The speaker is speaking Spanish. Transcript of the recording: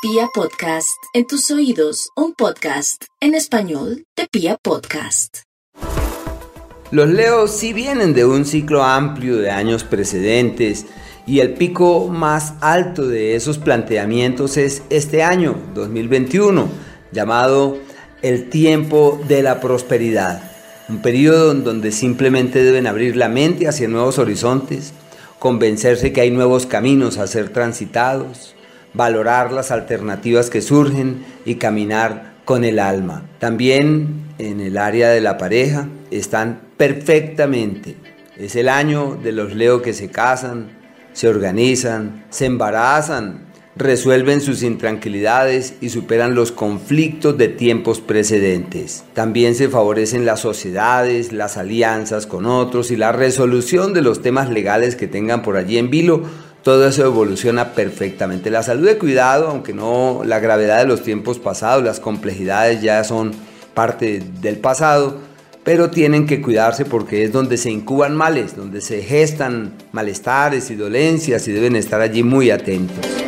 Pia Podcast, en tus oídos, un podcast en español de Pia Podcast. Los Leos sí vienen de un ciclo amplio de años precedentes y el pico más alto de esos planteamientos es este año, 2021, llamado el tiempo de la prosperidad. Un periodo en donde simplemente deben abrir la mente hacia nuevos horizontes, convencerse que hay nuevos caminos a ser transitados, valorar las alternativas que surgen y caminar con el alma. También en el área de la pareja están perfectamente. Es el año de los Leo que se casan, se organizan, se embarazan, resuelven sus intranquilidades y superan los conflictos de tiempos precedentes. También se favorecen las sociedades, las alianzas con otros y la resolución de los temas legales que tengan por allí en vilo todo eso evoluciona perfectamente. La salud de cuidado, aunque no la gravedad de los tiempos pasados, las complejidades ya son parte del pasado, pero tienen que cuidarse porque es donde se incuban males, donde se gestan malestares y dolencias y deben estar allí muy atentos.